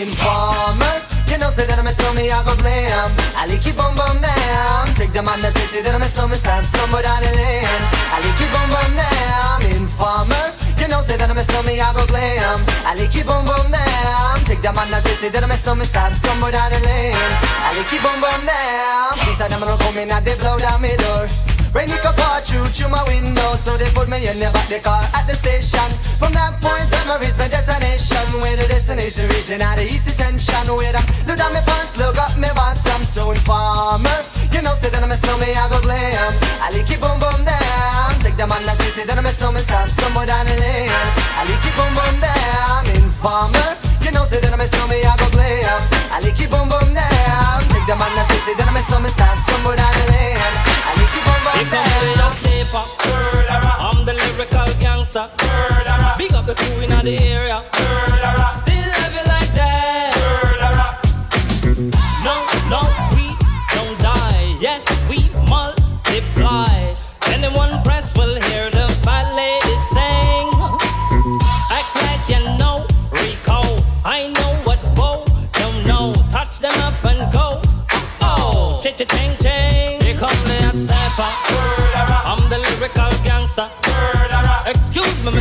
Informer, you know say that I'm a snowman, I go blam. I like keep on bum down. Take the man that say say that I'm a snowman, stab somewhere down the lane. I like keep on bum down. Informer. You know, say that I'm a snowman, I go glam I like you boom boom down Take the man that say, say that I'm a snowman Stab somewhere down the lane I like you boom boom down are them don't come in and they blow down my door Rain it can through through my window So they put me in the back the car at the station. From that point on I reach my destination Where the destination region out of east detention Where I look down my pants, look up my bottom So informer You know say that I'm a snowman, I go glam. I like you boom boom down Take the man that say, that I'm a snowman Stab somewhere down the lane I like it boom boom down Informer You know say that I'm a snowman I go play I like it boom boom down Take the man that say that I'm a snowman Stop somewhere down the lane I'm the lyrical gangster. Big up the crew in the area.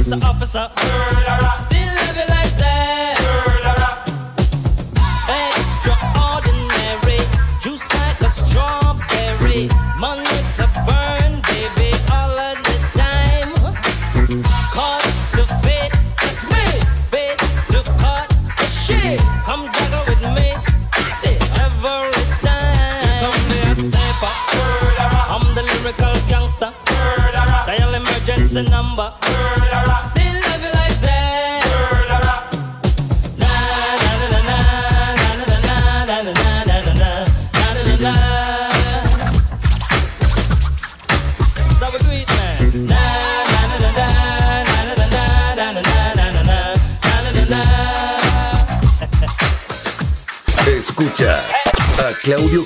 the officer. Murderer. Escucha a Claudio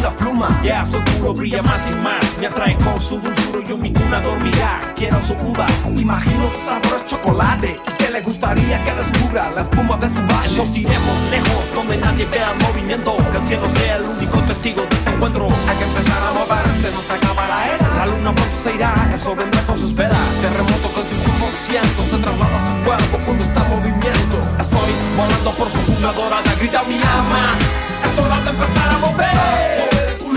Una pluma. Ya su culo brilla más y más. Me atrae con su dulzura y yo mi cuna dormirá. Quiero su uva. Imagino su sabor es chocolate y que le gustaría que descubra la espuma de su valle. Nos iremos lejos donde nadie vea movimiento. Que el cielo sea el único testigo de este encuentro. Hay que empezar a moverse, no se acaba la era. La luna pronto se irá, eso vendrá con sus velas. Terremoto con sus ojos cientos se traslada a su cuerpo cuando está en movimiento. Estoy volando por su jungla dorada, grita mi alma. Es hora de empezar a mover.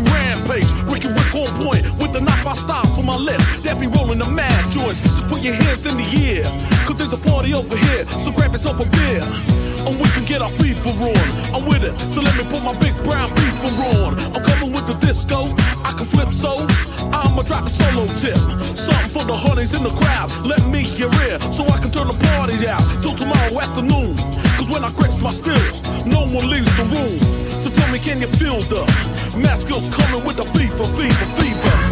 rampage. Ricky Rick on point with the knife I stop for my lip. That be rolling the mad joints. So put your hands in the air. Cause there's a party over here. So grab yourself a beer. And we can get our FIFA on. I'm with it. So let me put my big brown beaver on. I'm coming with the disco. I can flip so. I'ma drop a solo tip. Something for the honeys in the crowd. Let me get in so I can turn the party out till tomorrow afternoon. Cause when I grips my stills, no one leaves the room. So tell me, can you feel the mask skills coming with the fever, fever, fever?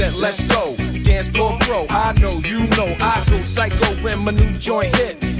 set, let's go. Dance floor pro, I know, you know, I go psycho when my new joint hit.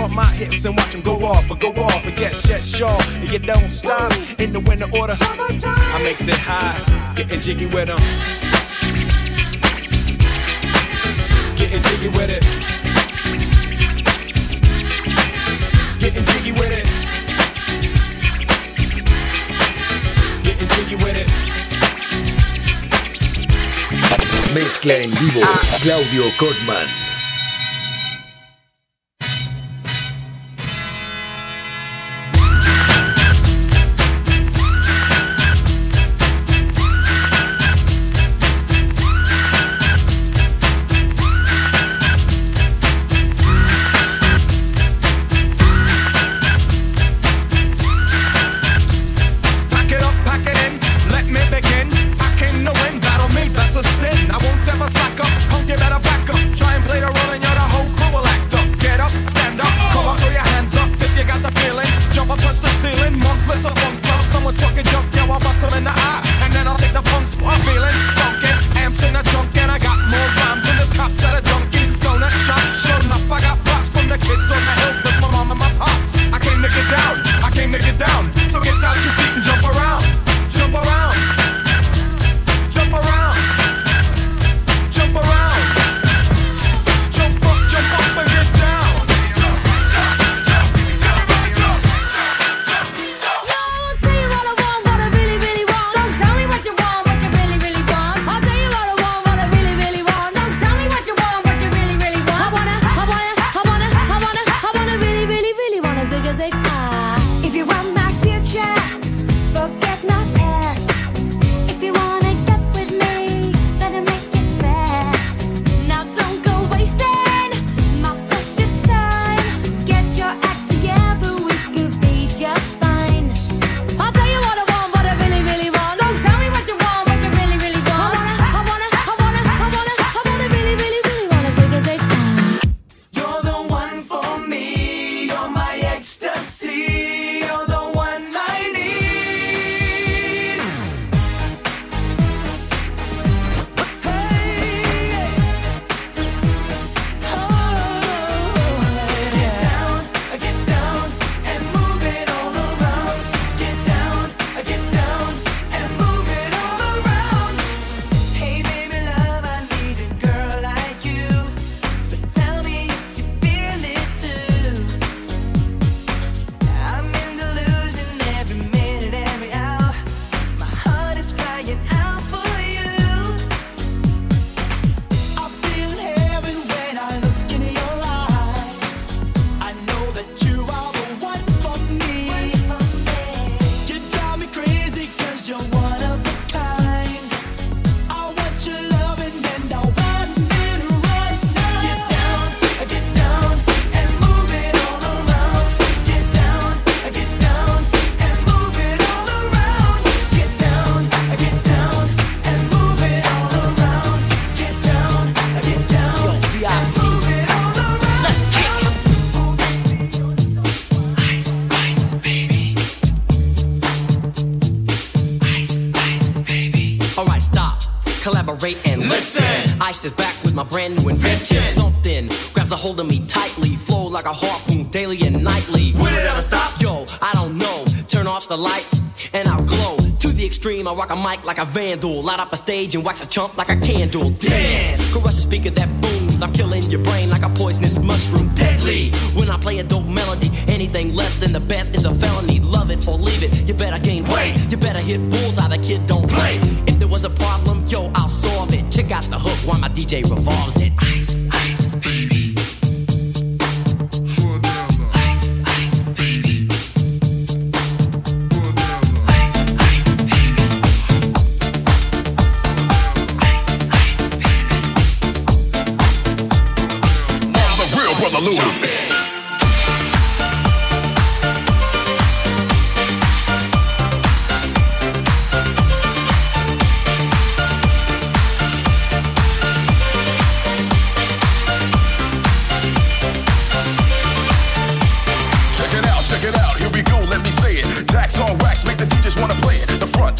Bump my hips and watch them go off, but go off. But yes, yes, sure. And you don't stop in the winter order. I makes it high, getting jiggy with them. Getting jiggy with it. Getting jiggy with it. Getting jiggy with it. Mezcla en vivo, Claudio Cotman. collaborate and listen. I sit back with my brand new invention. Something grabs a hold of me tightly, flow like a harpoon daily and nightly. Will it ever stop? Yo, I don't know. Turn off the lights and I'll glow. To the extreme, I rock a mic like a vandal, light up a stage and wax a chump like a candle. Dance, crush the speaker that booms. I'm killing your brain like a poisonous mushroom, deadly. When I play a dope melody, anything less than the best is a felony. Love it or leave it. You better gain weight. You better hit bulls. Out The kid don't play. If there was a problem Yo, I'll solve it. Check out the hook while my DJ revolves it. Ice, ice.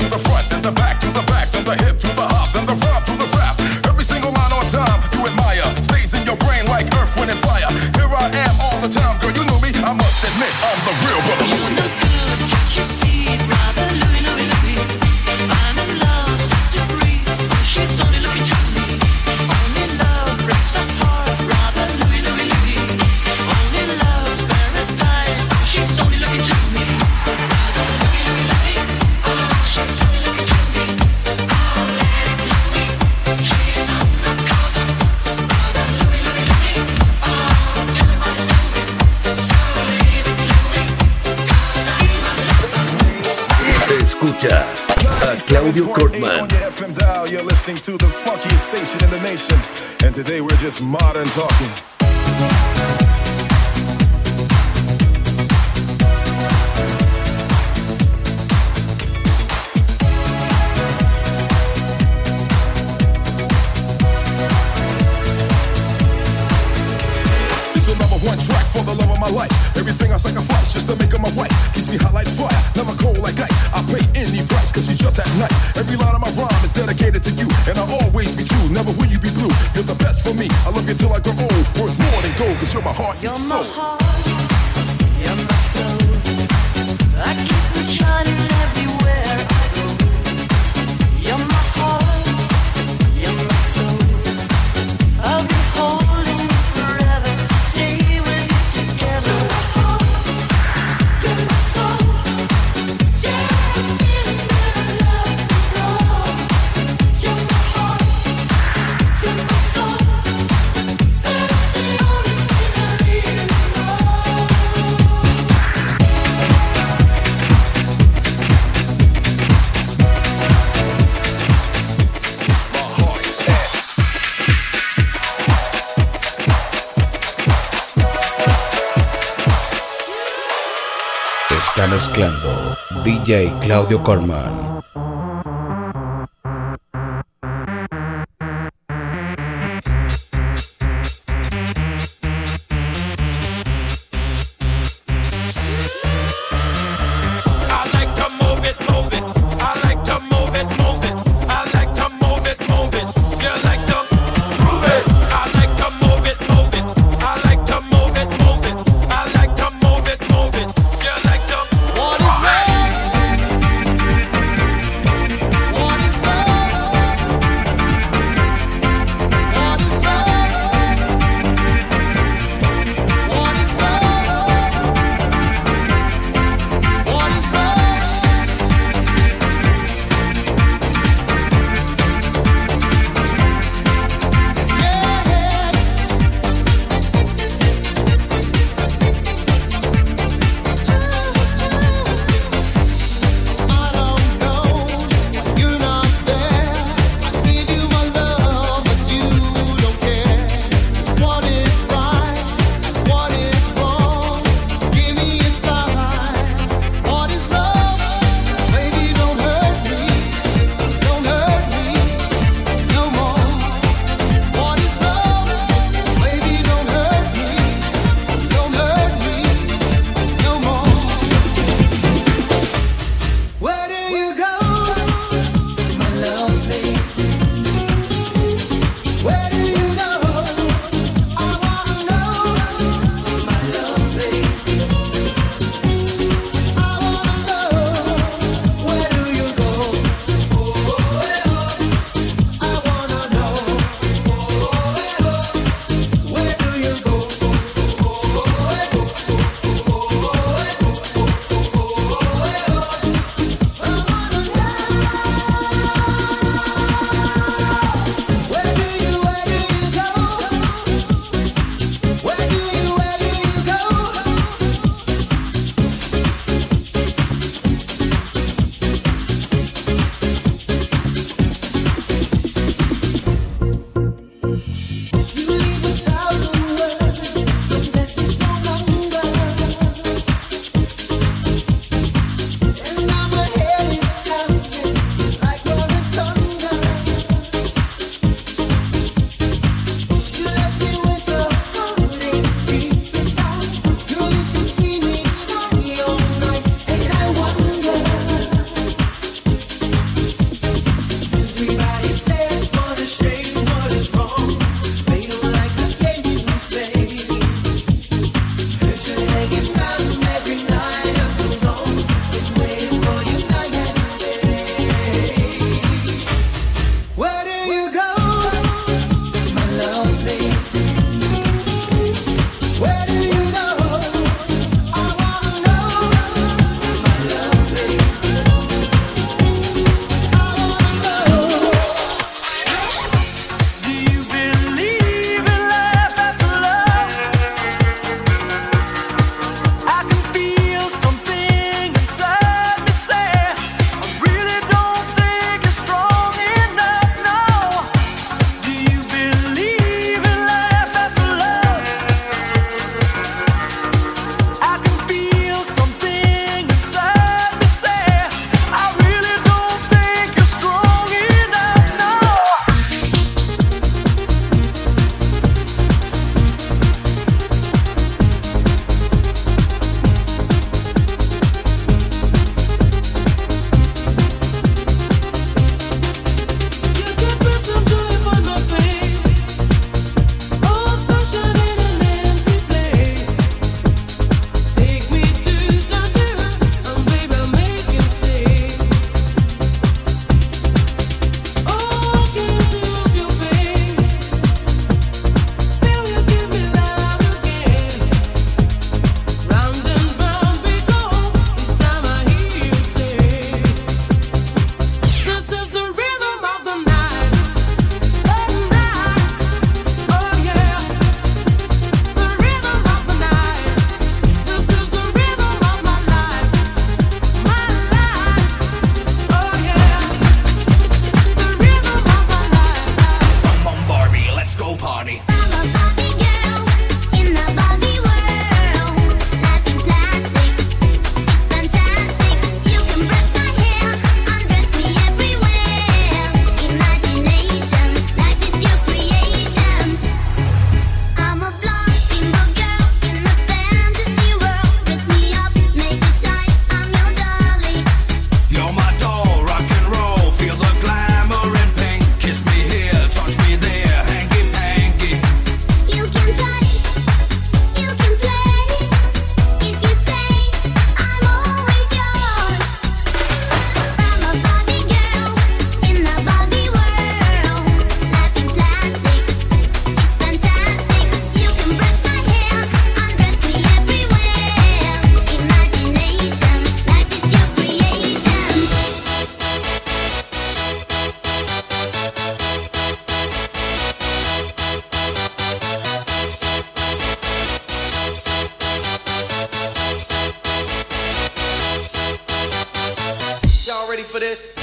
to the front. and today we're just modern talking. one track for the love of my life. Everything I sacrifice just to make her my wife. Keeps me hot like fire, never cause you're just at night. Every line of my rhyme is dedicated to you, and I'll always be true. Never will you be blue. You're the best for me. I love you till I grow old. Words more than gold, cause you're my heart you're and soul. My heart. You're my soul. I keep. Mezclando DJ Claudio Corman. For this?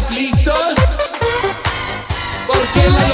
¿Estáis listos? Porque la